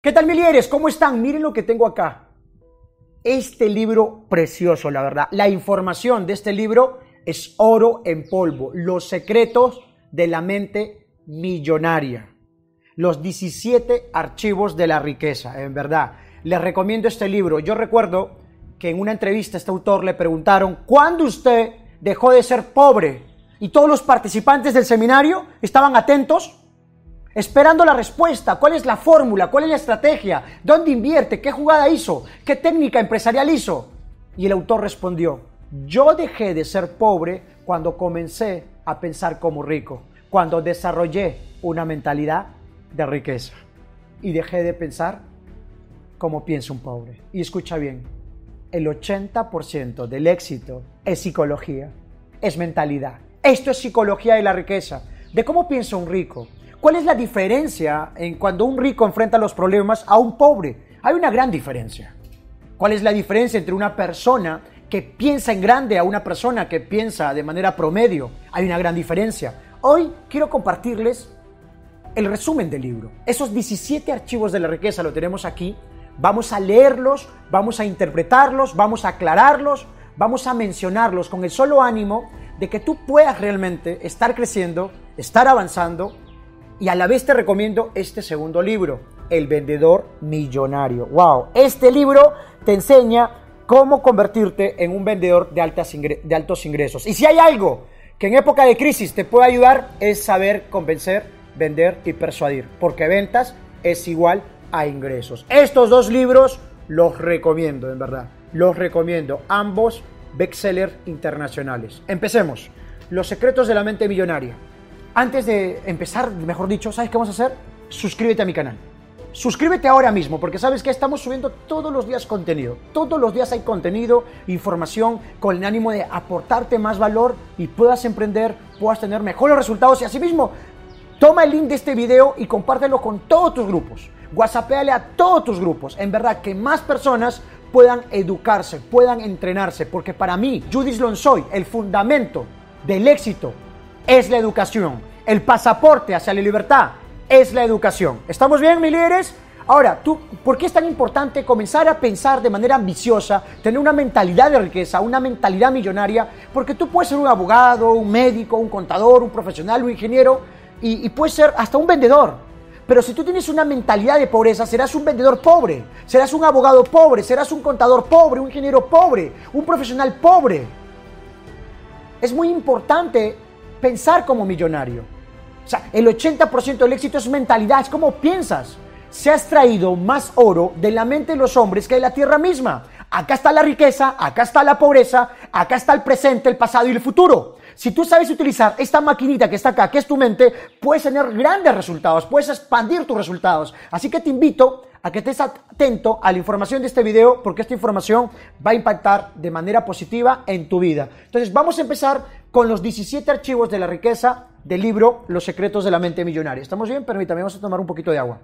¿Qué tal, milieres? ¿Cómo están? Miren lo que tengo acá. Este libro precioso, la verdad. La información de este libro es oro en polvo. Los secretos de la mente millonaria. Los 17 archivos de la riqueza, en verdad. Les recomiendo este libro. Yo recuerdo que en una entrevista a este autor le preguntaron, ¿cuándo usted dejó de ser pobre? Y todos los participantes del seminario estaban atentos esperando la respuesta, cuál es la fórmula, cuál es la estrategia, dónde invierte, qué jugada hizo, qué técnica empresarial hizo. Y el autor respondió, yo dejé de ser pobre cuando comencé a pensar como rico, cuando desarrollé una mentalidad de riqueza y dejé de pensar como piensa un pobre. Y escucha bien, el 80% del éxito es psicología, es mentalidad. Esto es psicología de la riqueza, de cómo piensa un rico, ¿Cuál es la diferencia en cuando un rico enfrenta los problemas a un pobre? Hay una gran diferencia. ¿Cuál es la diferencia entre una persona que piensa en grande a una persona que piensa de manera promedio? Hay una gran diferencia. Hoy quiero compartirles el resumen del libro. Esos 17 archivos de la riqueza lo tenemos aquí. Vamos a leerlos, vamos a interpretarlos, vamos a aclararlos, vamos a mencionarlos con el solo ánimo de que tú puedas realmente estar creciendo, estar avanzando y a la vez te recomiendo este segundo libro, El vendedor millonario. ¡Wow! Este libro te enseña cómo convertirte en un vendedor de, altas de altos ingresos. Y si hay algo que en época de crisis te puede ayudar es saber convencer, vender y persuadir, porque ventas es igual a ingresos. Estos dos libros los recomiendo, en verdad. Los recomiendo, ambos bestsellers internacionales. Empecemos. Los secretos de la mente millonaria antes de empezar, mejor dicho, ¿sabes qué vamos a hacer? Suscríbete a mi canal. Suscríbete ahora mismo, porque sabes que estamos subiendo todos los días contenido. Todos los días hay contenido, información, con el ánimo de aportarte más valor y puedas emprender, puedas tener mejores resultados. Y asimismo, toma el link de este video y compártelo con todos tus grupos. WhatsAppéale a todos tus grupos. En verdad, que más personas puedan educarse, puedan entrenarse. Porque para mí, Judith Lonsoy, el fundamento del éxito es la educación. El pasaporte hacia la libertad es la educación. ¿Estamos bien, mi líderes? Ahora, ¿tú, ¿por qué es tan importante comenzar a pensar de manera ambiciosa, tener una mentalidad de riqueza, una mentalidad millonaria? Porque tú puedes ser un abogado, un médico, un contador, un profesional, un ingeniero y, y puedes ser hasta un vendedor. Pero si tú tienes una mentalidad de pobreza, serás un vendedor pobre, serás un abogado pobre, serás un contador pobre, un ingeniero pobre, un profesional pobre. Es muy importante pensar como millonario. O sea, el 80% del éxito es mentalidad, es como piensas. Se ha extraído más oro de la mente de los hombres que de la tierra misma. Acá está la riqueza, acá está la pobreza, acá está el presente, el pasado y el futuro. Si tú sabes utilizar esta maquinita que está acá, que es tu mente, puedes tener grandes resultados, puedes expandir tus resultados. Así que te invito a que estés atento a la información de este video porque esta información va a impactar de manera positiva en tu vida. Entonces vamos a empezar con los 17 archivos de la riqueza del libro Los secretos de la mente millonaria. ¿Estamos bien? Permítame, vamos a tomar un poquito de agua.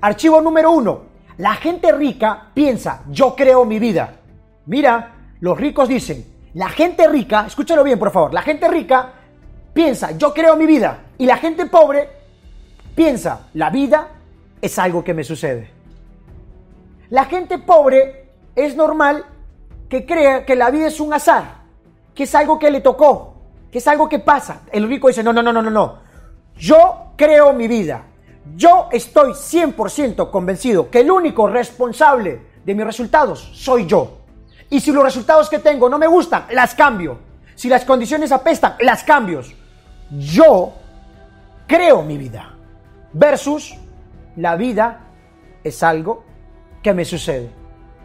Archivo número uno. La gente rica piensa, yo creo mi vida. Mira, los ricos dicen, la gente rica, escúchalo bien por favor, la gente rica piensa, yo creo mi vida. Y la gente pobre piensa, la vida es algo que me sucede. La gente pobre es normal que crea que la vida es un azar que es algo que le tocó, que es algo que pasa. El rico dice, no, no, no, no, no, no. Yo creo mi vida. Yo estoy 100% convencido que el único responsable de mis resultados soy yo. Y si los resultados que tengo no me gustan, las cambio. Si las condiciones apestan, las cambio. Yo creo mi vida. Versus la vida es algo que me sucede.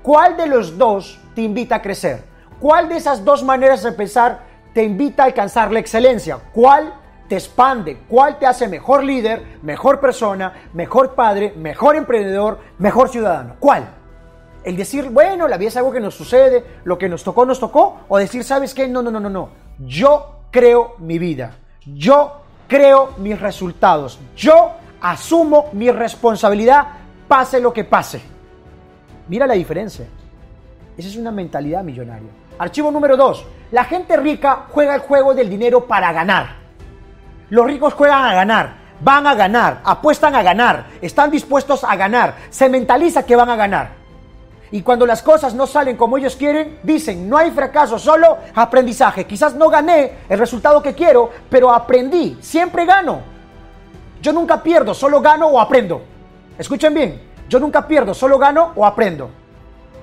¿Cuál de los dos te invita a crecer? ¿Cuál de esas dos maneras de pensar te invita a alcanzar la excelencia? ¿Cuál te expande? ¿Cuál te hace mejor líder, mejor persona, mejor padre, mejor emprendedor, mejor ciudadano? ¿Cuál? El decir, bueno, la vida es algo que nos sucede, lo que nos tocó, nos tocó, o decir, ¿sabes qué? No, no, no, no, no. Yo creo mi vida. Yo creo mis resultados. Yo asumo mi responsabilidad, pase lo que pase. Mira la diferencia. Esa es una mentalidad millonaria. Archivo número 2. La gente rica juega el juego del dinero para ganar. Los ricos juegan a ganar. van a ganar, apuestan a ganar, están dispuestos a ganar, se mentaliza que van a ganar. Y cuando las cosas no salen como ellos quieren, dicen, no hay fracaso, solo aprendizaje. Quizás no gané el resultado que quiero, pero aprendí, siempre gano. Yo nunca pierdo, solo gano o aprendo. Escuchen bien, yo nunca pierdo, solo gano o aprendo.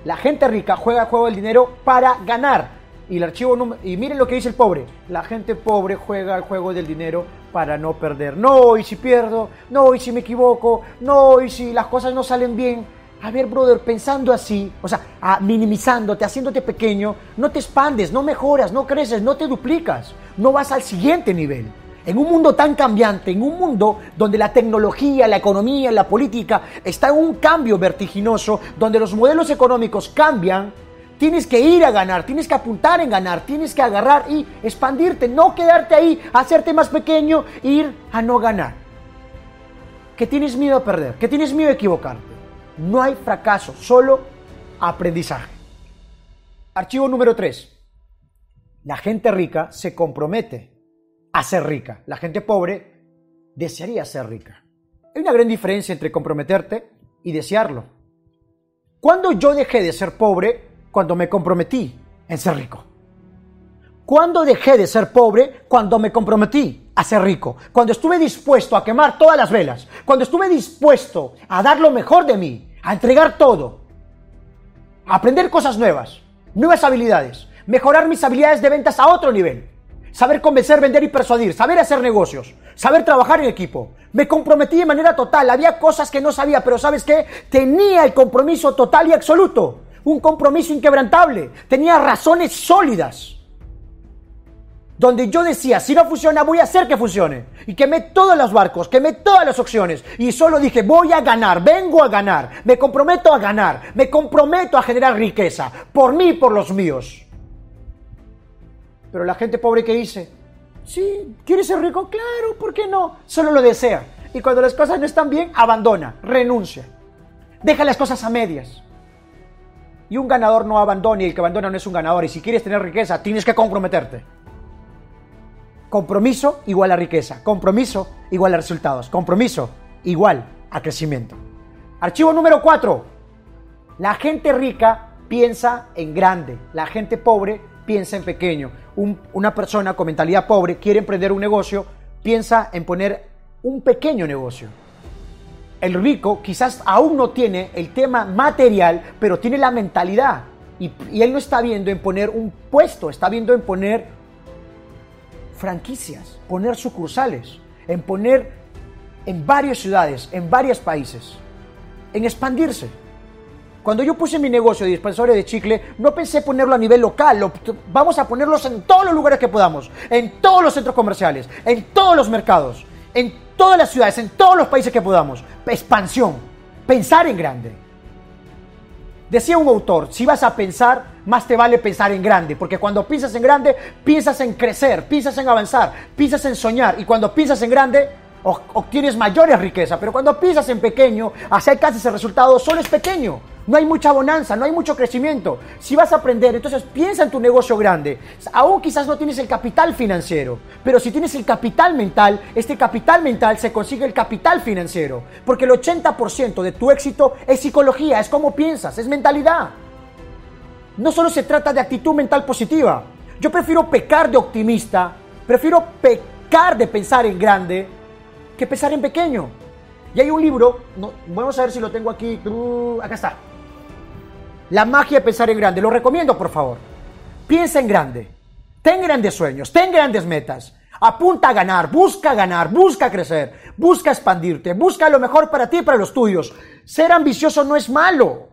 La gente rica juega el juego del dinero para ganar. Y el archivo y miren lo que dice el pobre. La gente pobre juega el juego del dinero para no perder. No, y si pierdo, no, y si me equivoco, no, y si las cosas no salen bien. A ver, brother, pensando así, o sea, minimizándote, haciéndote pequeño, no te expandes, no mejoras, no creces, no te duplicas, no vas al siguiente nivel. En un mundo tan cambiante, en un mundo donde la tecnología, la economía, la política está en un cambio vertiginoso, donde los modelos económicos cambian, tienes que ir a ganar, tienes que apuntar en ganar, tienes que agarrar y expandirte, no quedarte ahí, hacerte más pequeño, ir a no ganar. ¿Qué tienes miedo a perder? ¿Qué tienes miedo a equivocarte? No hay fracaso, solo aprendizaje. Archivo número 3. La gente rica se compromete a ser rica. La gente pobre desearía ser rica. Hay una gran diferencia entre comprometerte y desearlo. Cuando yo dejé de ser pobre? Cuando me comprometí en ser rico. ¿Cuándo dejé de ser pobre? Cuando me comprometí a ser rico. Cuando estuve dispuesto a quemar todas las velas. Cuando estuve dispuesto a dar lo mejor de mí a entregar todo, a aprender cosas nuevas, nuevas habilidades, mejorar mis habilidades de ventas a otro nivel, saber convencer, vender y persuadir, saber hacer negocios, saber trabajar en equipo. Me comprometí de manera total, había cosas que no sabía, pero ¿sabes qué? Tenía el compromiso total y absoluto, un compromiso inquebrantable, tenía razones sólidas donde yo decía, si no funciona, voy a hacer que funcione. Y quemé todos los barcos, quemé todas las opciones. Y solo dije, voy a ganar, vengo a ganar, me comprometo a ganar, me comprometo a generar riqueza, por mí y por los míos. Pero la gente pobre que dice, sí, ¿quieres ser rico? Claro, ¿por qué no? Solo lo desea. Y cuando las cosas no están bien, abandona, renuncia. Deja las cosas a medias. Y un ganador no abandona y el que abandona no es un ganador. Y si quieres tener riqueza, tienes que comprometerte. Compromiso igual a riqueza. Compromiso igual a resultados. Compromiso igual a crecimiento. Archivo número 4. La gente rica piensa en grande. La gente pobre piensa en pequeño. Una persona con mentalidad pobre quiere emprender un negocio, piensa en poner un pequeño negocio. El rico quizás aún no tiene el tema material, pero tiene la mentalidad. Y, y él no está viendo en poner un puesto, está viendo en poner franquicias, poner sucursales, en poner en varias ciudades, en varios países, en expandirse. Cuando yo puse mi negocio de dispensadores de chicle, no pensé ponerlo a nivel local, vamos a ponerlos en todos los lugares que podamos, en todos los centros comerciales, en todos los mercados, en todas las ciudades, en todos los países que podamos. Expansión, pensar en grande. Decía un autor, si vas a pensar, más te vale pensar en grande, porque cuando piensas en grande, piensas en crecer, piensas en avanzar, piensas en soñar, y cuando piensas en grande, obtienes mayores riquezas, pero cuando piensas en pequeño, casi ese resultado, solo es pequeño. No hay mucha bonanza, no hay mucho crecimiento. Si vas a aprender, entonces piensa en tu negocio grande. Aún quizás no tienes el capital financiero, pero si tienes el capital mental, este capital mental se consigue el capital financiero. Porque el 80% de tu éxito es psicología, es cómo piensas, es mentalidad. No solo se trata de actitud mental positiva. Yo prefiero pecar de optimista, prefiero pecar de pensar en grande que pensar en pequeño. Y hay un libro, vamos a ver si lo tengo aquí, acá está. La magia de pensar en grande. Lo recomiendo, por favor. Piensa en grande. Ten grandes sueños, ten grandes metas. Apunta a ganar, busca ganar, busca crecer, busca expandirte, busca lo mejor para ti y para los tuyos. Ser ambicioso no es malo.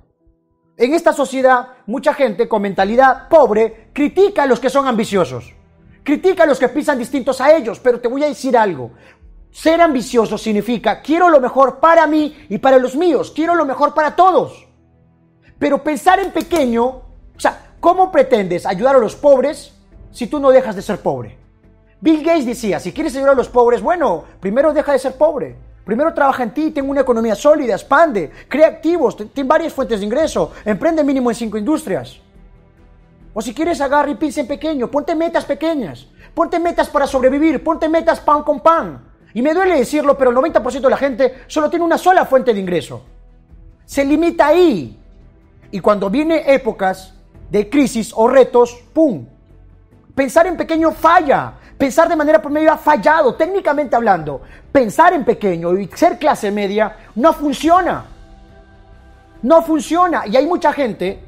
En esta sociedad, mucha gente con mentalidad pobre critica a los que son ambiciosos. Critica a los que piensan distintos a ellos, pero te voy a decir algo. Ser ambicioso significa quiero lo mejor para mí y para los míos, quiero lo mejor para todos. Pero pensar en pequeño, o sea, ¿cómo pretendes ayudar a los pobres si tú no dejas de ser pobre? Bill Gates decía, si quieres ayudar a los pobres, bueno, primero deja de ser pobre. Primero trabaja en ti, ten una economía sólida, expande, crea activos, ten varias fuentes de ingreso, emprende mínimo en cinco industrias. O si quieres agarrar y piensa en pequeño, ponte metas pequeñas, ponte metas para sobrevivir, ponte metas pan con pan. Y me duele decirlo, pero el 90% de la gente solo tiene una sola fuente de ingreso. Se limita ahí. Y cuando viene épocas de crisis o retos, ¡pum! Pensar en pequeño falla. Pensar de manera promedio ha fallado, técnicamente hablando. Pensar en pequeño y ser clase media no funciona. No funciona. Y hay mucha gente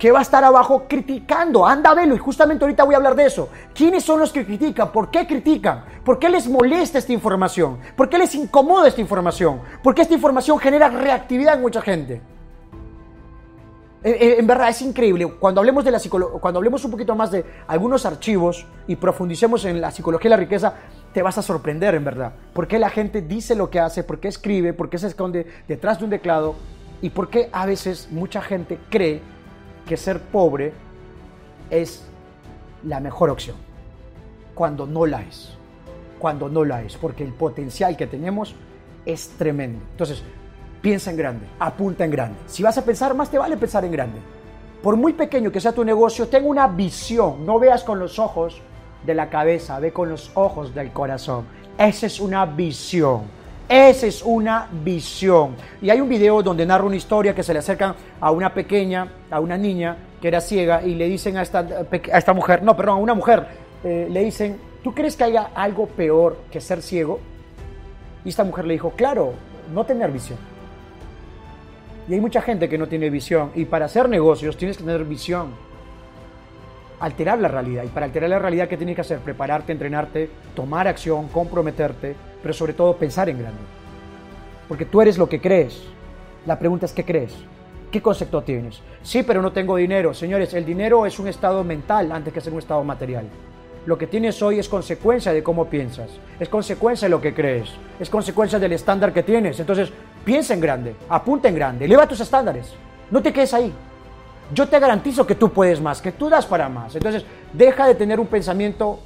que va a estar abajo criticando. Anda a verlo y justamente ahorita voy a hablar de eso. ¿Quiénes son los que critican? ¿Por qué critican? ¿Por qué les molesta esta información? ¿Por qué les incomoda esta información? ¿Por qué esta información genera reactividad en mucha gente? Eh, eh, en verdad es increíble. Cuando hablemos, de la cuando hablemos un poquito más de algunos archivos y profundicemos en la psicología de la riqueza, te vas a sorprender en verdad. ¿Por qué la gente dice lo que hace? ¿Por qué escribe? ¿Por qué se esconde detrás de un teclado? ¿Y por qué a veces mucha gente cree que ser pobre es la mejor opción, cuando no la es, cuando no la es, porque el potencial que tenemos es tremendo. Entonces, piensa en grande, apunta en grande. Si vas a pensar, más te vale pensar en grande. Por muy pequeño que sea tu negocio, ten una visión, no veas con los ojos de la cabeza, ve con los ojos del corazón. Esa es una visión. Esa es una visión. Y hay un video donde narra una historia que se le acercan a una pequeña, a una niña que era ciega y le dicen a esta, a esta mujer, no, perdón, a una mujer, eh, le dicen, ¿tú crees que haya algo peor que ser ciego? Y esta mujer le dijo, claro, no tener visión. Y hay mucha gente que no tiene visión. Y para hacer negocios tienes que tener visión. Alterar la realidad. Y para alterar la realidad, ¿qué tienes que hacer? Prepararte, entrenarte, tomar acción, comprometerte pero sobre todo pensar en grande. Porque tú eres lo que crees. La pregunta es, ¿qué crees? ¿Qué concepto tienes? Sí, pero no tengo dinero. Señores, el dinero es un estado mental antes que ser un estado material. Lo que tienes hoy es consecuencia de cómo piensas, es consecuencia de lo que crees, es consecuencia del estándar que tienes. Entonces, piensa en grande, apunta en grande, eleva tus estándares, no te quedes ahí. Yo te garantizo que tú puedes más, que tú das para más. Entonces, deja de tener un pensamiento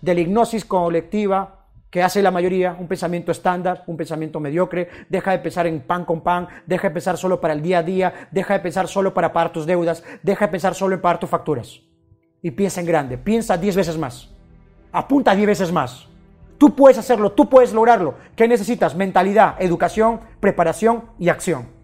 de la hipnosis colectiva, que hace la mayoría, un pensamiento estándar, un pensamiento mediocre, deja de pensar en pan con pan, deja de pensar solo para el día a día, deja de pensar solo para pagar tus deudas, deja de pensar solo en pagar tus facturas. Y piensa en grande, piensa 10 veces más, apunta 10 veces más. Tú puedes hacerlo, tú puedes lograrlo. ¿Qué necesitas? Mentalidad, educación, preparación y acción.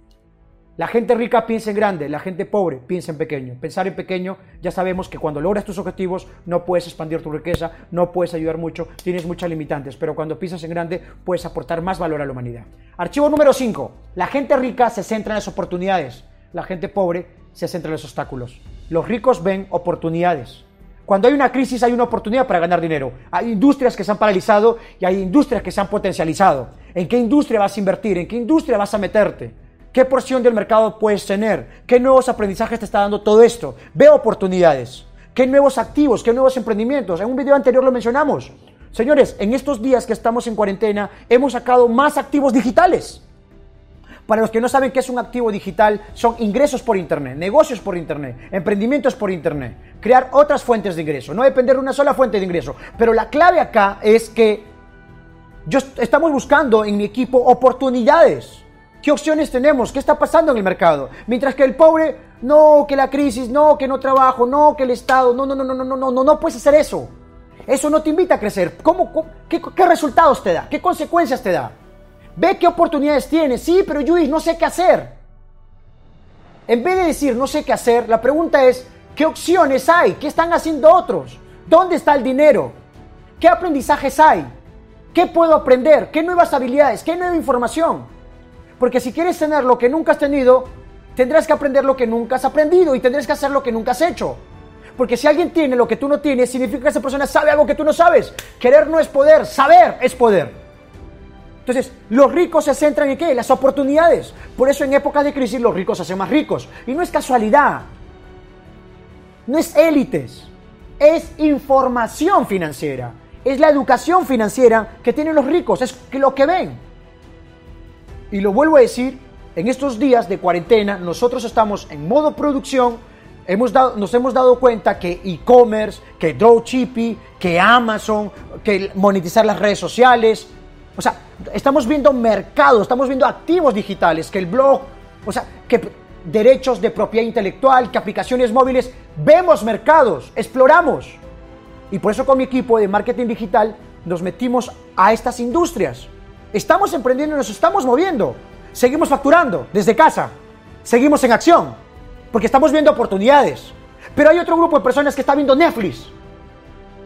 La gente rica piensa en grande, la gente pobre piensa en pequeño. Pensar en pequeño, ya sabemos que cuando logras tus objetivos no puedes expandir tu riqueza, no puedes ayudar mucho, tienes muchas limitantes, pero cuando piensas en grande puedes aportar más valor a la humanidad. Archivo número 5. La gente rica se centra en las oportunidades, la gente pobre se centra en los obstáculos. Los ricos ven oportunidades. Cuando hay una crisis hay una oportunidad para ganar dinero. Hay industrias que se han paralizado y hay industrias que se han potencializado. ¿En qué industria vas a invertir? ¿En qué industria vas a meterte? ¿Qué porción del mercado puedes tener? ¿Qué nuevos aprendizajes te está dando todo esto? Veo oportunidades. ¿Qué nuevos activos? ¿Qué nuevos emprendimientos? En un video anterior lo mencionamos. Señores, en estos días que estamos en cuarentena hemos sacado más activos digitales. Para los que no saben qué es un activo digital, son ingresos por Internet, negocios por Internet, emprendimientos por Internet, crear otras fuentes de ingreso, no depender de una sola fuente de ingreso. Pero la clave acá es que yo, estamos buscando en mi equipo oportunidades. ¿Qué opciones tenemos? ¿Qué está pasando en el mercado? Mientras que el pobre, no, que la crisis, no, que no trabajo, no, que el Estado, no, no, no, no, no, no, no, no puedes hacer eso. Eso no te invita a crecer. ¿Cómo, qué, resultados te da? ¿Qué consecuencias te da? Ve qué oportunidades tienes. Sí, pero Luis, no sé qué hacer. En vez de decir no sé qué hacer, la pregunta es, ¿qué opciones hay? ¿Qué están haciendo otros? ¿Dónde está el dinero? ¿Qué aprendizajes hay? ¿Qué puedo aprender? ¿Qué nuevas habilidades? ¿Qué nueva información? Porque si quieres tener lo que nunca has tenido, tendrás que aprender lo que nunca has aprendido y tendrás que hacer lo que nunca has hecho. Porque si alguien tiene lo que tú no tienes, significa que esa persona sabe algo que tú no sabes. Querer no es poder, saber es poder. Entonces, los ricos se centran en qué? Las oportunidades. Por eso en época de crisis los ricos se hacen más ricos. Y no es casualidad. No es élites. Es información financiera. Es la educación financiera que tienen los ricos. Es lo que ven. Y lo vuelvo a decir, en estos días de cuarentena nosotros estamos en modo producción, hemos dado, nos hemos dado cuenta que e-commerce, que dropshipping, que Amazon, que monetizar las redes sociales, o sea, estamos viendo mercados, estamos viendo activos digitales, que el blog, o sea, que derechos de propiedad intelectual, que aplicaciones móviles, vemos mercados, exploramos. Y por eso con mi equipo de marketing digital nos metimos a estas industrias. Estamos emprendiendo, nos estamos moviendo. Seguimos facturando desde casa. Seguimos en acción. Porque estamos viendo oportunidades. Pero hay otro grupo de personas que está viendo Netflix.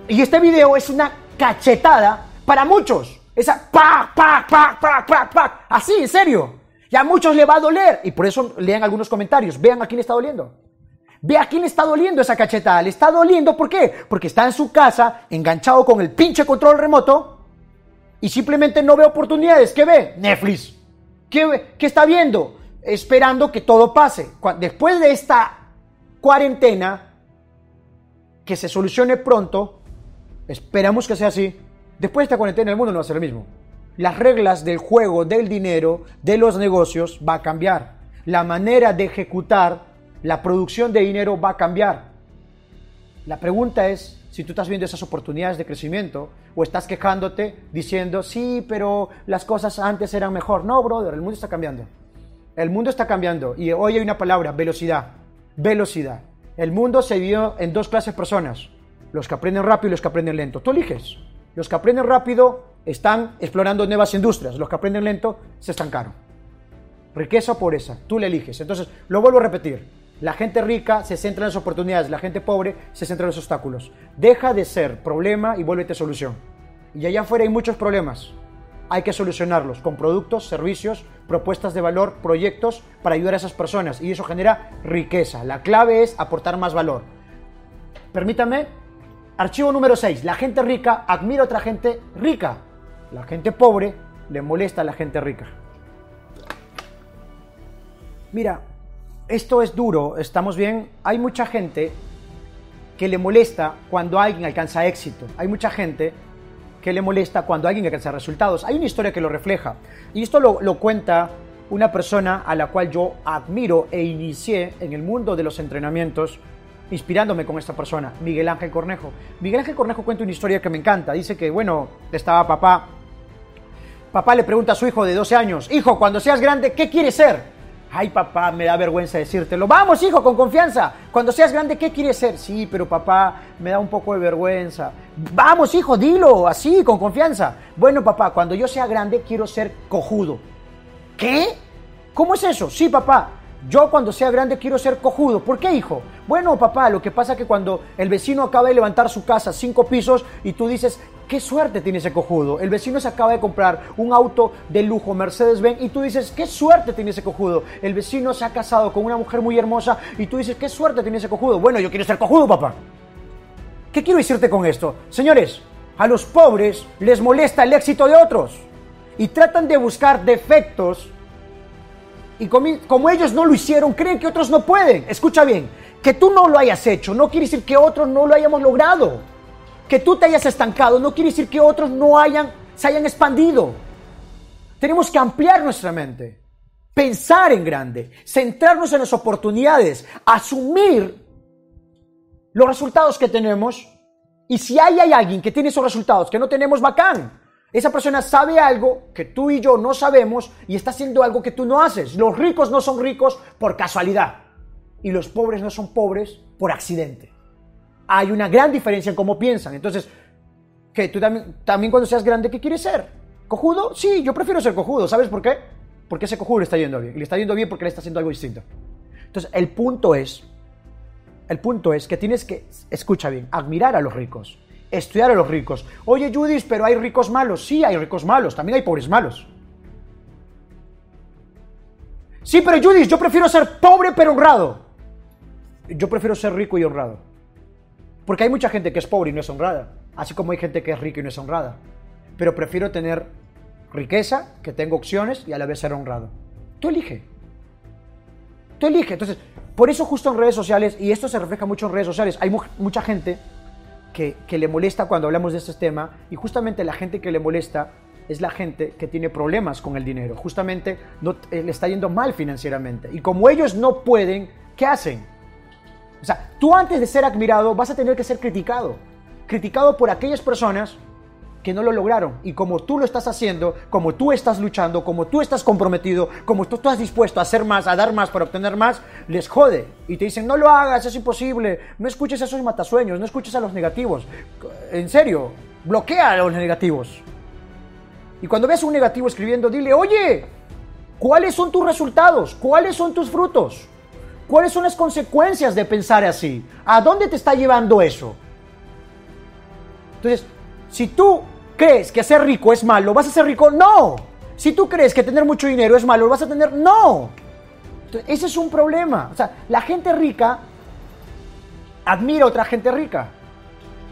Y este video es una cachetada para muchos. Esa pa, pa, pa, pa, pa, pa. Así, en serio. Y a muchos le va a doler. Y por eso lean algunos comentarios. Vean a quién le está doliendo. Ve a quién le está doliendo esa cachetada. Le está doliendo, ¿por qué? Porque está en su casa, enganchado con el pinche control remoto. Y simplemente no ve oportunidades. ¿Qué ve? Netflix. ¿Qué, qué está viendo? Esperando que todo pase. Después de esta cuarentena, que se solucione pronto, esperamos que sea así. Después de esta cuarentena el mundo no va a ser el mismo. Las reglas del juego, del dinero, de los negocios va a cambiar. La manera de ejecutar la producción de dinero va a cambiar. La pregunta es si tú estás viendo esas oportunidades de crecimiento o estás quejándote diciendo, sí, pero las cosas antes eran mejor. No, brother, el mundo está cambiando. El mundo está cambiando y hoy hay una palabra, velocidad. Velocidad. El mundo se dio en dos clases de personas, los que aprenden rápido y los que aprenden lento. Tú eliges. Los que aprenden rápido están explorando nuevas industrias, los que aprenden lento se estancaron. Riqueza o pobreza, tú le eliges. Entonces, lo vuelvo a repetir. La gente rica se centra en las oportunidades, la gente pobre se centra en los obstáculos. Deja de ser problema y vuélvete solución. Y allá afuera hay muchos problemas. Hay que solucionarlos con productos, servicios, propuestas de valor, proyectos para ayudar a esas personas. Y eso genera riqueza. La clave es aportar más valor. Permítame Archivo número 6. La gente rica admira a otra gente rica. La gente pobre le molesta a la gente rica. Mira, esto es duro, estamos bien. Hay mucha gente que le molesta cuando alguien alcanza éxito. Hay mucha gente que le molesta cuando alguien alcanza resultados. Hay una historia que lo refleja. Y esto lo, lo cuenta una persona a la cual yo admiro e inicié en el mundo de los entrenamientos inspirándome con esta persona, Miguel Ángel Cornejo. Miguel Ángel Cornejo cuenta una historia que me encanta. Dice que, bueno, estaba papá. Papá le pregunta a su hijo de 12 años, hijo, cuando seas grande, ¿qué quieres ser? Ay, papá, me da vergüenza decírtelo. Vamos, hijo, con confianza. Cuando seas grande, ¿qué quieres ser? Sí, pero papá, me da un poco de vergüenza. Vamos, hijo, dilo, así, con confianza. Bueno, papá, cuando yo sea grande, quiero ser cojudo. ¿Qué? ¿Cómo es eso? Sí, papá. Yo cuando sea grande quiero ser cojudo. ¿Por qué, hijo? Bueno, papá, lo que pasa es que cuando el vecino acaba de levantar su casa cinco pisos y tú dices, qué suerte tiene ese cojudo. El vecino se acaba de comprar un auto de lujo, Mercedes-Benz, y tú dices, qué suerte tiene ese cojudo. El vecino se ha casado con una mujer muy hermosa y tú dices, qué suerte tiene ese cojudo. Bueno, yo quiero ser cojudo, papá. ¿Qué quiero decirte con esto? Señores, a los pobres les molesta el éxito de otros y tratan de buscar defectos y como, ellos no lo hicieron, creen que otros no pueden. Escucha bien, que tú no lo hayas hecho no quiere decir que otros no lo hayamos logrado. Que tú te hayas estancado no quiere decir que otros no hayan, se hayan expandido. Tenemos que ampliar nuestra mente, pensar en grande, centrarnos en las oportunidades, asumir los resultados que tenemos. Y si hay, hay alguien que tiene esos resultados que no tenemos, bacán. Esa persona sabe algo que tú y yo no sabemos y está haciendo algo que tú no haces. Los ricos no son ricos por casualidad y los pobres no son pobres por accidente. Hay una gran diferencia en cómo piensan. Entonces, que tú también, también cuando seas grande, ¿qué quieres ser? ¿Cojudo? Sí, yo prefiero ser cojudo. ¿Sabes por qué? Porque ese cojudo le está yendo bien. Le está yendo bien porque le está haciendo algo distinto. Entonces, el punto es, el punto es que tienes que, escucha bien, admirar a los ricos estudiar a los ricos. Oye, Judith, pero hay ricos malos. Sí, hay ricos malos, también hay pobres malos. Sí, pero Judith, yo prefiero ser pobre pero honrado. Yo prefiero ser rico y honrado. Porque hay mucha gente que es pobre y no es honrada. Así como hay gente que es rica y no es honrada. Pero prefiero tener riqueza, que tengo opciones y a la vez ser honrado. Tú elige. Tú elige. Entonces, por eso justo en redes sociales, y esto se refleja mucho en redes sociales, hay mucha gente que, le molesta cuando hablamos de este tema y justamente la gente que le molesta es la gente que tiene problemas con el dinero, justamente no, eh, le está yendo mal financieramente. Y como ellos no pueden, ¿qué hacen? O sea, tú antes de ser admirado vas a tener que ser criticado. Criticado por aquellas personas que no lo lograron. Y como tú lo estás haciendo, como tú estás luchando, como tú estás comprometido, como tú estás dispuesto a hacer más, a dar más para obtener más, les jode. Y te dicen, no lo hagas, es imposible, no escuches a esos matasueños, no escuches a los negativos. En serio, bloquea a los negativos. Y cuando ves un negativo escribiendo, dile, oye, ¿cuáles son tus resultados? ¿Cuáles son tus frutos? ¿Cuáles son las consecuencias de pensar así? ¿A dónde te está llevando eso? Entonces, si tú crees que ser rico es malo, ¿vas a ser rico? No. Si tú crees que tener mucho dinero es malo, ¿lo vas a tener? No. ese es un problema. O sea, la gente rica admira a otra gente rica.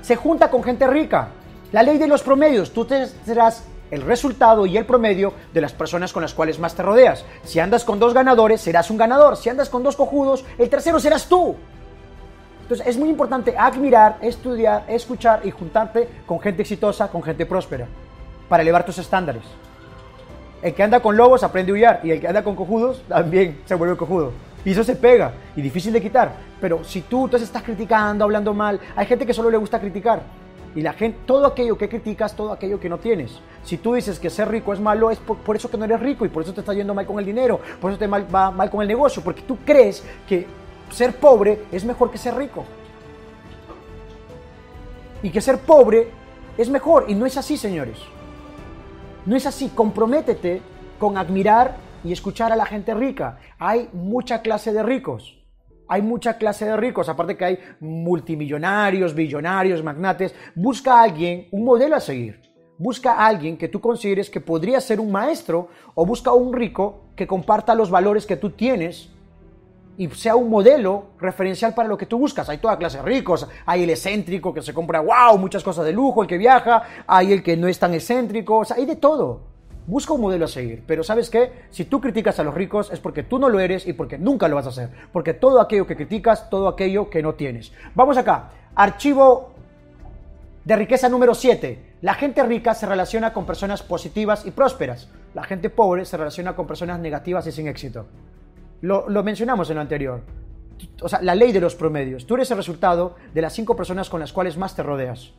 Se junta con gente rica. La ley de los promedios. Tú serás el resultado y el promedio de las personas con las cuales más te rodeas. Si andas con dos ganadores, serás un ganador. Si andas con dos cojudos, el tercero serás tú. Entonces es muy importante admirar, estudiar, escuchar y juntarte con gente exitosa, con gente próspera, para elevar tus estándares. El que anda con lobos aprende a huyar y el que anda con cojudos también se vuelve cojudo. Y eso se pega y difícil de quitar. Pero si tú entonces estás criticando, hablando mal, hay gente que solo le gusta criticar. Y la gente, todo aquello que criticas, todo aquello que no tienes. Si tú dices que ser rico es malo, es por, eso que no eres rico y por eso te está yendo mal con el dinero, por eso te va mal con el negocio, porque tú crees que ser pobre es mejor que ser rico. Y que ser pobre es mejor. Y no es así, señores. No es así. Comprométete con admirar y escuchar a la gente rica. Hay mucha clase de ricos. Hay mucha clase de ricos, aparte que hay multimillonarios, billonarios, magnates. Busca a alguien, un modelo a seguir. Busca a alguien que tú consideres que podría ser un maestro o busca a un rico que comparta los valores que tú tienes y sea un modelo referencial para lo que tú buscas. Hay toda clase de ricos, hay el excéntrico que se compra, wow, muchas cosas de lujo, el que viaja, hay el que no es tan excéntrico, hay de todo. Busca un modelo a seguir, pero ¿sabes qué? Si tú criticas a los ricos es porque tú no lo eres y porque nunca lo vas a hacer, porque todo aquello que criticas, todo aquello que no tienes. Vamos acá, archivo de riqueza número 7. La gente rica se relaciona con personas positivas y prósperas. La gente pobre se relaciona con personas negativas y sin éxito. Lo, mencionamos en lo anterior. O sea, la ley de los promedios. Tú eres el resultado de las cinco personas con las cuales más te rodeas.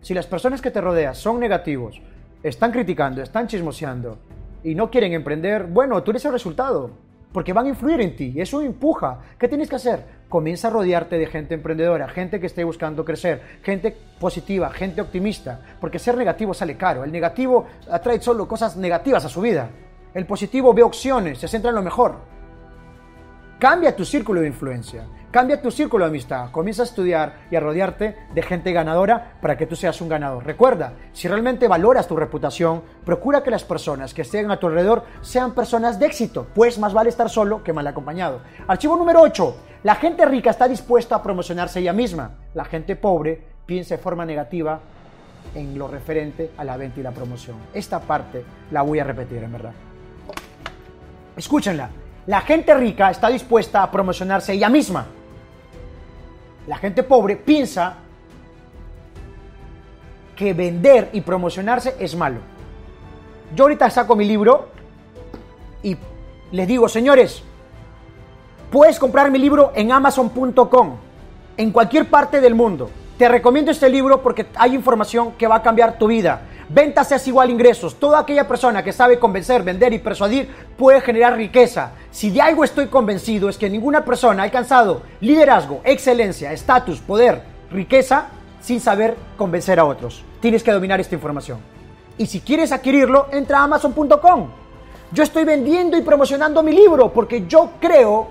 Si las personas que te rodeas son negativos, están criticando, están chismoseando y no quieren emprender, bueno, tú eres el resultado, porque van a influir en ti, eso empuja. ¿Qué tienes que hacer? Comienza a rodearte de gente emprendedora, gente que esté buscando crecer, gente positiva, gente optimista, porque ser negativo sale caro. El negativo atrae solo cosas negativas a su vida. El positivo ve opciones, se centra en lo mejor. Cambia tu círculo de influencia, cambia tu círculo de amistad, comienza a estudiar y a rodearte de gente ganadora para que tú seas un ganador. Recuerda, si realmente valoras tu reputación, procura que las personas que estén a tu alrededor sean personas de éxito, pues más vale estar solo que mal acompañado. Archivo número 8. La gente rica está dispuesta a promocionarse ella misma. La gente pobre piensa de forma negativa en lo referente a la venta y la promoción. Esta parte la voy a repetir, en verdad. Escúchenla. La gente rica está dispuesta a promocionarse ella misma. La gente pobre piensa que vender y promocionarse es malo. Yo ahorita saco mi libro y les digo, señores, puedes comprar mi libro en amazon.com, en cualquier parte del mundo. Te recomiendo este libro porque hay información que va a cambiar tu vida. Ventas es igual ingresos. Toda aquella persona que sabe convencer, vender y persuadir puede generar riqueza. Si de algo estoy convencido es que ninguna persona ha alcanzado liderazgo, excelencia, estatus, poder, riqueza sin saber convencer a otros. Tienes que dominar esta información. Y si quieres adquirirlo, entra a amazon.com. Yo estoy vendiendo y promocionando mi libro porque yo creo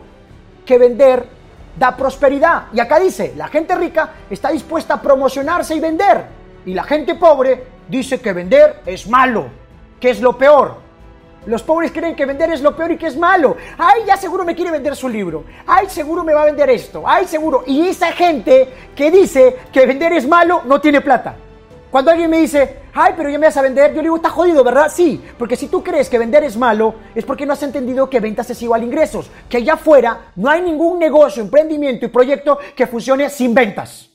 que vender da prosperidad. Y acá dice, la gente rica está dispuesta a promocionarse y vender. Y la gente pobre dice que vender es malo, que es lo peor. Los pobres creen que vender es lo peor y que es malo. Ay, ya seguro me quiere vender su libro. Ay, seguro me va a vender esto. Ay, seguro. Y esa gente que dice que vender es malo no tiene plata. Cuando alguien me dice, ay, pero ya me vas a vender, yo le digo, está jodido, ¿verdad? Sí, porque si tú crees que vender es malo, es porque no has entendido que ventas es igual a ingresos. Que allá afuera no hay ningún negocio, emprendimiento y proyecto que funcione sin ventas.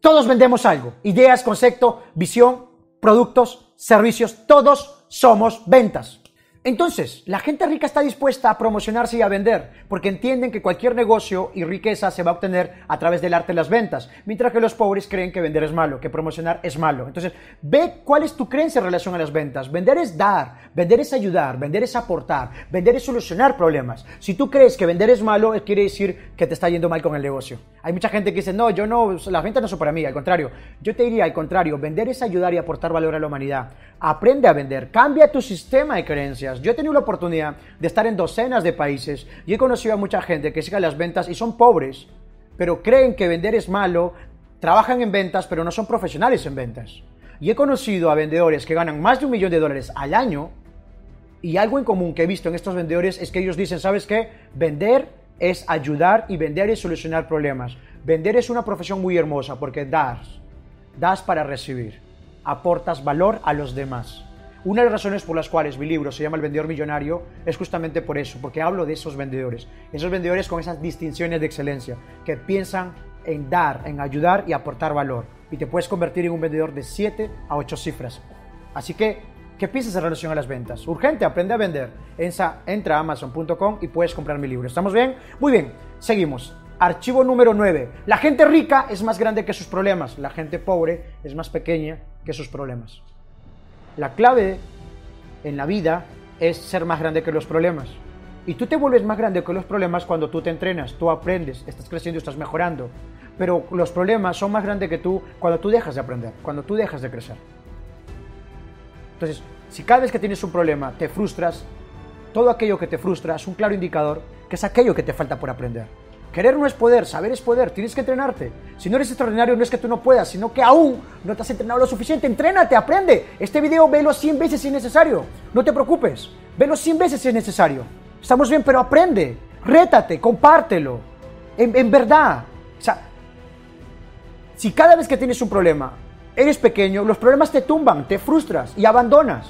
Todos vendemos algo. Ideas, concepto, visión, productos, servicios, todos somos ventas. Entonces, la gente rica está dispuesta a promocionarse y a vender, porque entienden que cualquier negocio y riqueza se va a obtener a través del arte de las ventas, mientras que los pobres creen que vender es malo, que promocionar es malo. Entonces, ve cuál es tu creencia en relación a las ventas. Vender es dar, vender es ayudar, vender es aportar, vender es solucionar problemas. Si tú crees que vender es malo, quiere decir que te está yendo mal con el negocio. Hay mucha gente que dice, no, yo no, las ventas no son para mí, al contrario. Yo te diría, al contrario, vender es ayudar y aportar valor a la humanidad. Aprende a vender, cambia tu sistema de creencias yo he tenido la oportunidad de estar en docenas de países y he conocido a mucha gente que sigue las ventas y son pobres, pero creen que vender es malo, trabajan en ventas, pero no son profesionales en ventas. Y he conocido a vendedores que ganan más de un millón de dólares al año y algo en común que he visto en estos vendedores es que ellos dicen, ¿sabes qué? Vender es ayudar y vender es solucionar problemas. Vender es una profesión muy hermosa porque das, das para recibir, aportas valor a los demás. Una de las razones por las cuales mi libro se llama El vendedor millonario es justamente por eso, porque hablo de esos vendedores, esos vendedores con esas distinciones de excelencia, que piensan en dar, en ayudar y aportar valor. Y te puedes convertir en un vendedor de 7 a 8 cifras. Así que, ¿qué piensas en relación a las ventas? Urgente, aprende a vender. entra a amazon.com y puedes comprar mi libro. ¿Estamos bien? Muy bien, seguimos. Archivo número 9. La gente rica es más grande que sus problemas. La gente pobre es más pequeña que sus problemas. La clave en la vida es ser más grande que los problemas. Y tú te vuelves más grande que los problemas cuando tú te entrenas, tú aprendes, estás creciendo, estás mejorando. Pero los problemas son más grandes que tú cuando tú dejas de aprender, cuando tú dejas de crecer. Entonces, si cada vez que tienes un problema te frustras, todo aquello que te frustra es un claro indicador que es aquello que te falta por aprender. Querer no es poder, saber es poder, tienes que entrenarte. Si no eres extraordinario no es que tú no puedas, sino que aún no te has entrenado lo suficiente. Entrénate, aprende. Este video velo 100 veces si es necesario. No te preocupes, velo 100 veces si es necesario. Estamos bien, pero aprende, rétate, compártelo. En, en verdad. O sea, si cada vez que tienes un problema eres pequeño, los problemas te tumban, te frustras y abandonas.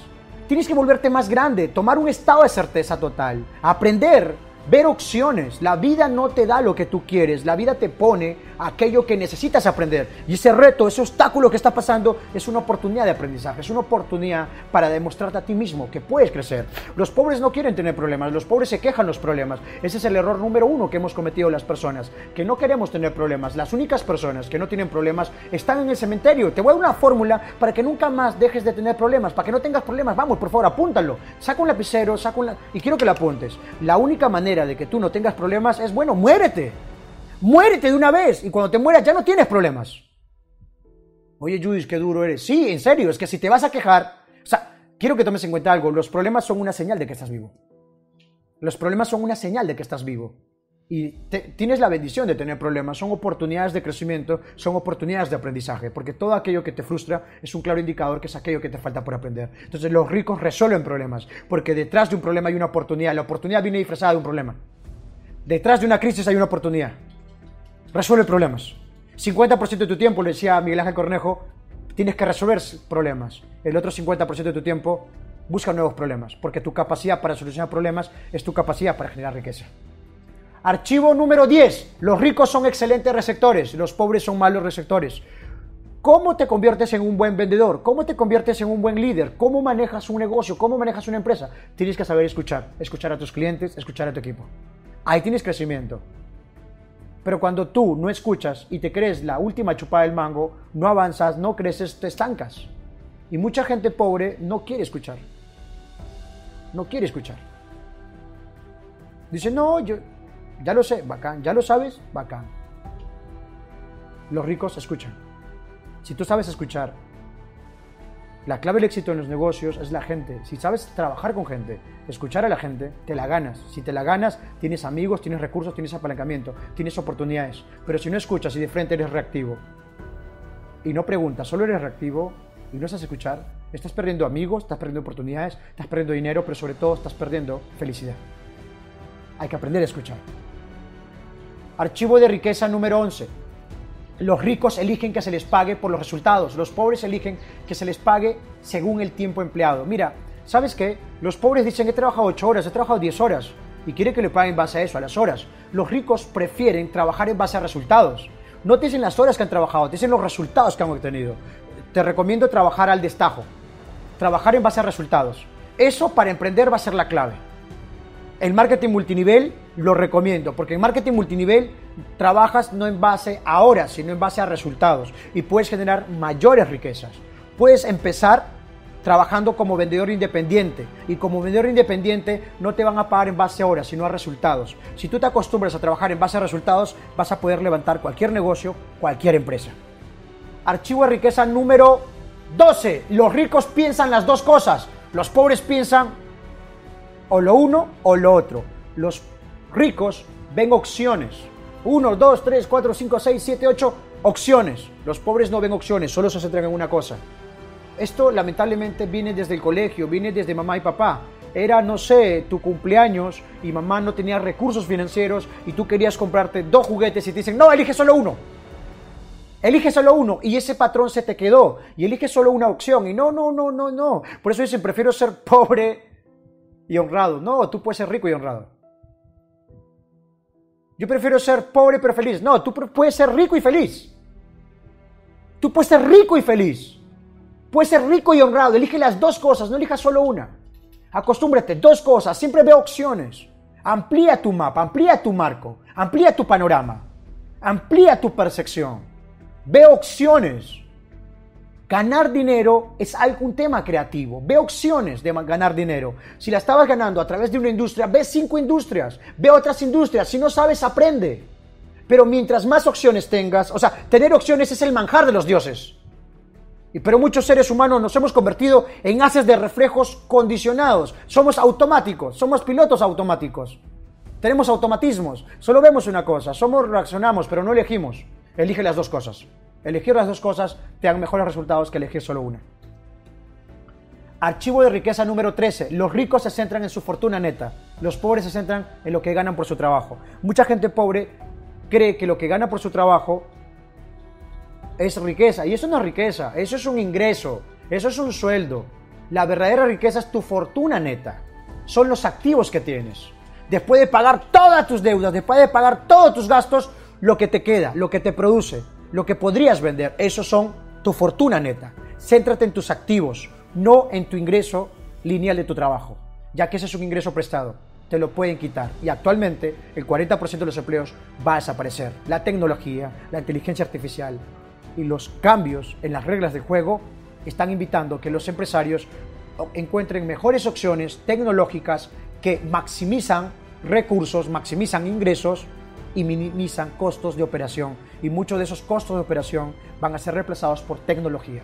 Tienes que volverte más grande, tomar un estado de certeza total, aprender ver opciones. La vida no te da lo que tú quieres, la vida te pone aquello que necesitas aprender. Y ese reto, ese obstáculo que está pasando es una oportunidad de aprendizaje, es una oportunidad para demostrarte a ti mismo que puedes crecer. Los pobres no quieren tener problemas, los pobres se quejan los problemas. Ese es el error número uno que hemos cometido las personas, que no queremos tener problemas. Las únicas personas que no tienen problemas están en el cementerio. Te voy a dar una fórmula para que nunca más dejes de tener problemas, para que no tengas problemas. Vamos, por favor, apúntalo. Saca un lapicero, saca un... y quiero que lo apuntes. La única manera de que tú no tengas problemas es, bueno, muérete. Muérete de una vez y cuando te mueras ya no tienes problemas. Oye, Judith, qué duro eres. Sí, en serio, es que si te vas a quejar, o sea, quiero que tomes en cuenta algo, los problemas son una señal de que estás vivo. Los problemas son una señal de que estás vivo. Y tienes la bendición de tener problemas, son oportunidades de crecimiento, son oportunidades de aprendizaje, porque todo aquello que te frustra es un claro indicador que es aquello que te falta por aprender. Entonces los ricos resuelven problemas, porque detrás de un problema hay una oportunidad, la oportunidad viene disfrazada de un problema. Detrás de una crisis hay una oportunidad. Resuelve problemas. 50% de tu tiempo, le decía Miguel Ángel Cornejo, tienes que resolver problemas. El otro 50% de tu tiempo busca nuevos problemas, porque tu capacidad para solucionar problemas es tu capacidad para generar riqueza. Archivo número 10. Los ricos son excelentes receptores, los pobres son malos receptores. ¿Cómo te conviertes en un buen vendedor? ¿Cómo te conviertes en un buen líder? ¿Cómo manejas un negocio? ¿Cómo manejas una empresa? Tienes que saber escuchar, escuchar a tus clientes, escuchar a tu equipo. Ahí tienes crecimiento. Pero cuando tú no escuchas y te crees la última chupada del mango, no avanzas, no creces, te estancas. Y mucha gente pobre no quiere escuchar. No quiere escuchar. Dice, no, yo, ya lo sé, bacán. Ya lo sabes, bacán. Los ricos escuchan. Si tú sabes escuchar, la clave del éxito en los negocios es la gente. Si sabes trabajar con gente, escuchar a la gente, te la ganas. Si te la ganas, tienes amigos, tienes recursos, tienes apalancamiento, tienes oportunidades. Pero si no escuchas y de frente eres reactivo y no preguntas, solo eres reactivo y no sabes escuchar, estás perdiendo amigos, estás perdiendo oportunidades, estás perdiendo dinero, pero sobre todo estás perdiendo felicidad. Hay que aprender a escuchar. Archivo de riqueza número 11. Los ricos eligen que se les pague por los resultados, los pobres eligen que se les pague según el tiempo empleado. Mira, ¿sabes qué? Los pobres dicen he trabajado 8 horas, he trabajado 10 horas y quiere que le paguen en base a eso, a las horas. Los ricos prefieren trabajar en base a resultados. No te dicen las horas que han trabajado, te dicen los resultados que han obtenido. Te recomiendo trabajar al destajo, trabajar en base a resultados. Eso para emprender va a ser la clave. El marketing multinivel lo recomiendo, porque en marketing multinivel trabajas no en base a horas, sino en base a resultados y puedes generar mayores riquezas. Puedes empezar trabajando como vendedor independiente y como vendedor independiente no te van a pagar en base a horas, sino a resultados. Si tú te acostumbras a trabajar en base a resultados, vas a poder levantar cualquier negocio, cualquier empresa. Archivo de riqueza número 12. Los ricos piensan las dos cosas, los pobres piensan o lo uno o lo otro. Los ricos ven opciones. Uno, dos, tres, cuatro, cinco, seis, siete, ocho opciones. Los pobres no ven opciones, solo se centran en una cosa. Esto lamentablemente viene desde el colegio, viene desde mamá y papá. Era, no sé, tu cumpleaños y mamá no tenía recursos financieros y tú querías comprarte dos juguetes y te dicen, no, elige solo uno. Elige solo uno y ese patrón se te quedó y elige solo una opción y no, no, no, no, no. Por eso dicen, prefiero ser pobre y honrado. No, tú puedes ser rico y honrado. Yo prefiero ser pobre pero feliz. No, tú puedes ser rico y feliz. Tú puedes ser rico y feliz. Puedes ser rico y honrado. Elige las dos cosas, no elijas solo una. Acostúmbrate, dos cosas. Siempre ve opciones. Amplía tu mapa, amplía tu marco, amplía tu panorama, amplía tu percepción. Ve opciones. Ganar dinero es algún tema creativo. Ve opciones de ganar dinero. Si la estabas ganando a través de una industria, ve cinco industrias, ve otras industrias. Si no sabes, aprende. Pero mientras más opciones tengas, o sea, tener opciones es el manjar de los dioses. Pero muchos seres humanos nos hemos convertido en haces de reflejos condicionados. Somos automáticos, somos pilotos automáticos. Tenemos automatismos. Solo vemos una cosa, somos reaccionamos, pero no elegimos. Elige las dos cosas. Elegir las dos cosas te dan mejores resultados que elegir solo una. Archivo de riqueza número 13. Los ricos se centran en su fortuna neta. Los pobres se centran en lo que ganan por su trabajo. Mucha gente pobre cree que lo que gana por su trabajo es riqueza. Y eso no es riqueza. Eso es un ingreso. Eso es un sueldo. La verdadera riqueza es tu fortuna neta. Son los activos que tienes. Después de pagar todas tus deudas, después de pagar todos tus gastos, lo que te queda, lo que te produce lo que podrías vender. Esos son tu fortuna neta. Céntrate en tus activos, no en tu ingreso lineal de tu trabajo, ya que ese es un ingreso prestado. Te lo pueden quitar. Y actualmente el 40% de los empleos va a desaparecer. La tecnología, la inteligencia artificial y los cambios en las reglas de juego están invitando que los empresarios encuentren mejores opciones tecnológicas que maximizan recursos, maximizan ingresos y minimizan costos de operación y muchos de esos costos de operación van a ser reemplazados por tecnología.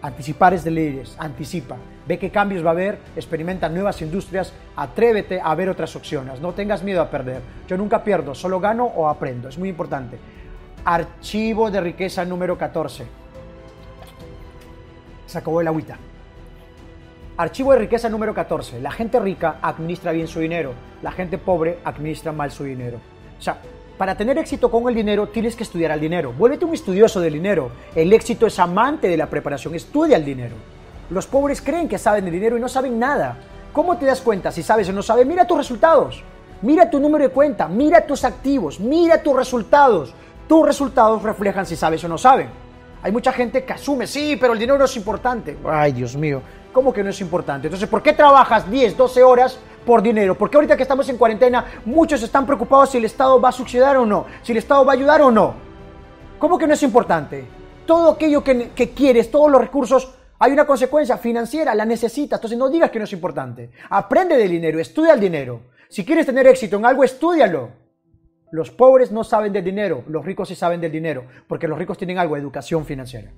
Anticipar es de líderes, anticipa, ve qué cambios va a haber, experimenta nuevas industrias, atrévete a ver otras opciones, no tengas miedo a perder. Yo nunca pierdo, solo gano o aprendo, es muy importante. Archivo de riqueza número 14. Se acabó el agüita. Archivo de riqueza número 14. La gente rica administra bien su dinero, la gente pobre administra mal su dinero. O sea, para tener éxito con el dinero tienes que estudiar al dinero. Vuélvete un estudioso del dinero. El éxito es amante de la preparación. Estudia el dinero. Los pobres creen que saben de dinero y no saben nada. ¿Cómo te das cuenta si sabes o no sabes? Mira tus resultados. Mira tu número de cuenta. Mira tus activos. Mira tus resultados. Tus resultados reflejan si sabes o no saben. Hay mucha gente que asume, sí, pero el dinero no es importante. Ay, Dios mío. ¿Cómo que no es importante? Entonces, ¿por qué trabajas 10, 12 horas por dinero? Porque ahorita que estamos en cuarentena, muchos están preocupados si el Estado va a subsidiar o no, si el Estado va a ayudar o no. ¿Cómo que no es importante? Todo aquello que, que quieres, todos los recursos, hay una consecuencia financiera, la necesitas. Entonces, no digas que no es importante. Aprende del dinero, estudia el dinero. Si quieres tener éxito en algo, estudialo. Los pobres no saben del dinero, los ricos sí saben del dinero, porque los ricos tienen algo, educación financiera.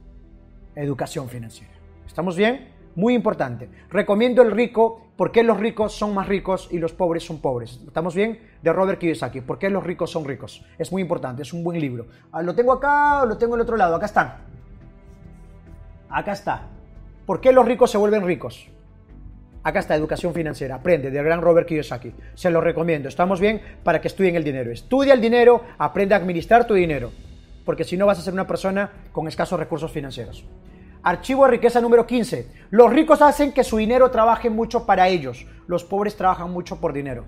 Educación financiera. ¿Estamos bien? Muy importante. Recomiendo El Rico, ¿por qué los ricos son más ricos y los pobres son pobres? ¿Estamos bien? De Robert Kiyosaki. ¿Por qué los ricos son ricos? Es muy importante, es un buen libro. Ah, ¿Lo tengo acá o lo tengo en el otro lado? Acá están. Acá está. ¿Por qué los ricos se vuelven ricos? Acá está, educación financiera. Aprende, del gran Robert Kiyosaki. Se lo recomiendo. ¿Estamos bien? Para que estudien el dinero. Estudia el dinero, aprende a administrar tu dinero. Porque si no vas a ser una persona con escasos recursos financieros. Archivo de riqueza número 15. Los ricos hacen que su dinero trabaje mucho para ellos. Los pobres trabajan mucho por dinero.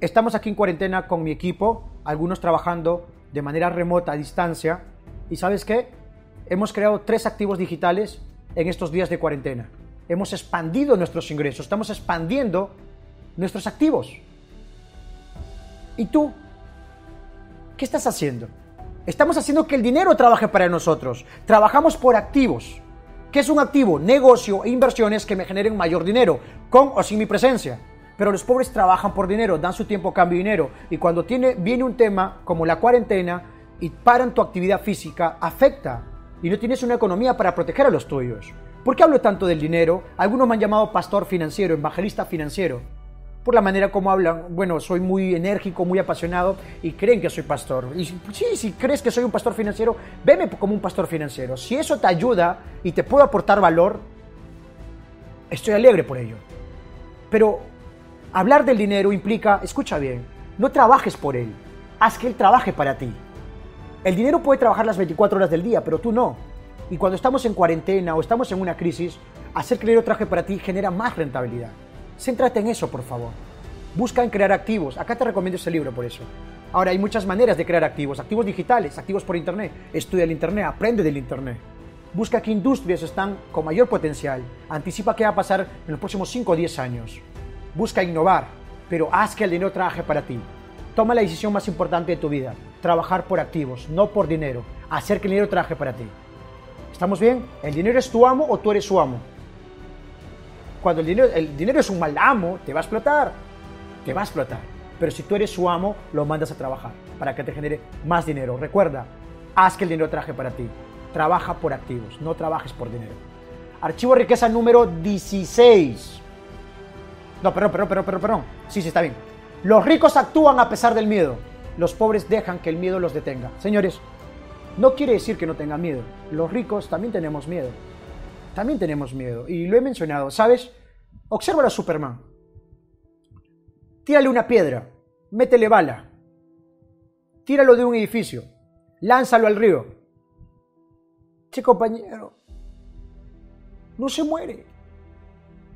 Estamos aquí en cuarentena con mi equipo, algunos trabajando de manera remota, a distancia. ¿Y sabes qué? Hemos creado tres activos digitales en estos días de cuarentena. hemos expandido nuestros ingresos, estamos expandiendo nuestros activos. ¿Y tú? ¿Qué estás haciendo? Estamos haciendo que el dinero trabaje para nosotros. Trabajamos por activos. ¿Qué es un activo? Negocio e inversiones que me generen mayor dinero, con o sin mi presencia. Pero los pobres trabajan por dinero, dan su tiempo a cambio de dinero. Y cuando tiene, viene un tema como la cuarentena y paran tu actividad física, afecta. Y no tienes una economía para proteger a los tuyos. ¿Por qué hablo tanto del dinero? Algunos me han llamado pastor financiero, evangelista financiero por la manera como hablan. Bueno, soy muy enérgico, muy apasionado y creen que soy pastor. Y sí, si crees que soy un pastor financiero, veme como un pastor financiero. Si eso te ayuda y te puedo aportar valor, estoy alegre por ello. Pero hablar del dinero implica, escucha bien, no trabajes por él, haz que él trabaje para ti. El dinero puede trabajar las 24 horas del día, pero tú no. Y cuando estamos en cuarentena o estamos en una crisis, hacer que el dinero trabaje para ti genera más rentabilidad. Céntrate en eso, por favor. Busca en crear activos. Acá te recomiendo este libro por eso. Ahora, hay muchas maneras de crear activos. Activos digitales, activos por Internet. Estudia el Internet, aprende del Internet. Busca qué industrias están con mayor potencial. Anticipa qué va a pasar en los próximos 5 o 10 años. Busca innovar, pero haz que el dinero trabaje para ti. Toma la decisión más importante de tu vida. Trabajar por activos, no por dinero. Hacer que el dinero trabaje para ti. ¿Estamos bien? ¿El dinero es tu amo o tú eres su amo? Cuando el dinero, el dinero es un mal amo, te va a explotar. Te va a explotar. Pero si tú eres su amo, lo mandas a trabajar para que te genere más dinero. Recuerda, haz que el dinero traje para ti. Trabaja por activos, no trabajes por dinero. Archivo riqueza número 16. No, perdón, perdón, perdón, perdón. Sí, sí, está bien. Los ricos actúan a pesar del miedo. Los pobres dejan que el miedo los detenga. Señores, no quiere decir que no tengan miedo. Los ricos también tenemos miedo también tenemos miedo. Y lo he mencionado, ¿sabes? Observa a Superman. Tírale una piedra, métele bala. Tíralo de un edificio, lánzalo al río. Che, compañero, no se muere.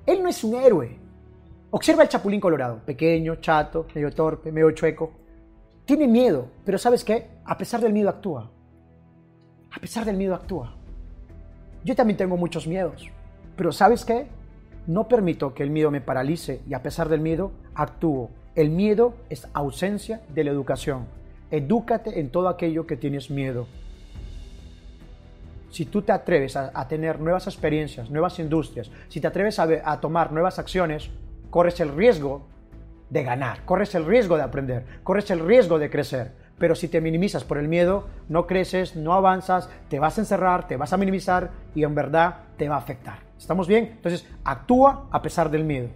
Él no es un héroe. Observa al Chapulín Colorado, pequeño, chato, medio torpe, medio chueco. Tiene miedo, pero ¿sabes qué? A pesar del miedo actúa. A pesar del miedo actúa. Yo también tengo muchos miedos, pero ¿sabes qué? No permito que el miedo me paralice y a pesar del miedo, actúo. El miedo es ausencia de la educación. Edúcate en todo aquello que tienes miedo. Si tú te atreves a, tener nuevas experiencias, nuevas industrias, si te atreves a, a tomar nuevas acciones, corres el riesgo de ganar, corres el riesgo de aprender, corres el riesgo de crecer. Pero si te minimizas por el miedo, no creces, no avanzas, te vas a encerrar, te vas a minimizar y en verdad te va a afectar. ¿Estamos bien? Entonces, actúa a pesar del miedo.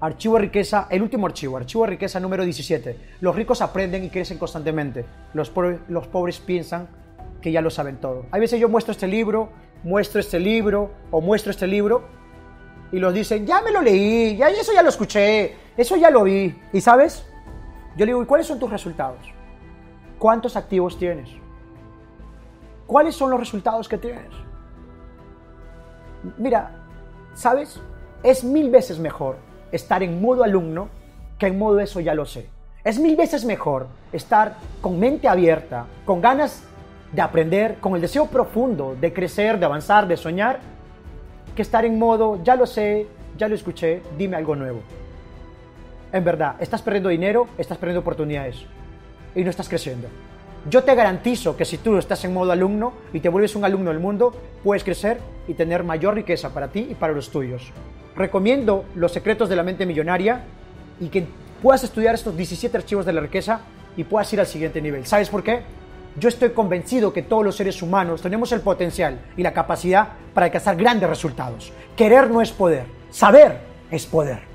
Archivo riqueza, el último archivo, archivo riqueza número 17. Los ricos aprenden y crecen constantemente. Los, los pobres piensan que ya lo saben todo. A veces yo muestro este libro, muestro este libro o muestro este libro y los dicen, ya me lo leí, ya eso ya lo escuché, eso ya lo vi. ¿Y sabes? Yo le digo, ¿y cuáles son tus resultados? ¿Cuántos activos tienes? ¿Cuáles son los resultados que tienes? Mira, ¿sabes? Es mil veces mejor estar en modo alumno que en modo eso ya lo sé. Es mil veces mejor estar con mente abierta, con ganas de aprender, con el deseo profundo de crecer, de avanzar, de soñar, que estar en modo ya lo sé, ya lo escuché, dime algo nuevo en verdad, estás perdiendo dinero, estás perdiendo oportunidades y no estás creciendo. Yo te garantizo que si tú estás en modo alumno y te vuelves un alumno del mundo, puedes crecer y tener mayor riqueza para ti y para los tuyos. Recomiendo los secretos de la mente millonaria y que puedas estudiar estos 17 archivos de la riqueza y puedas ir al siguiente nivel. ¿Sabes por qué? Yo estoy convencido que todos los seres humanos tenemos el potencial y la capacidad para alcanzar grandes resultados. Querer no es poder, saber es poder.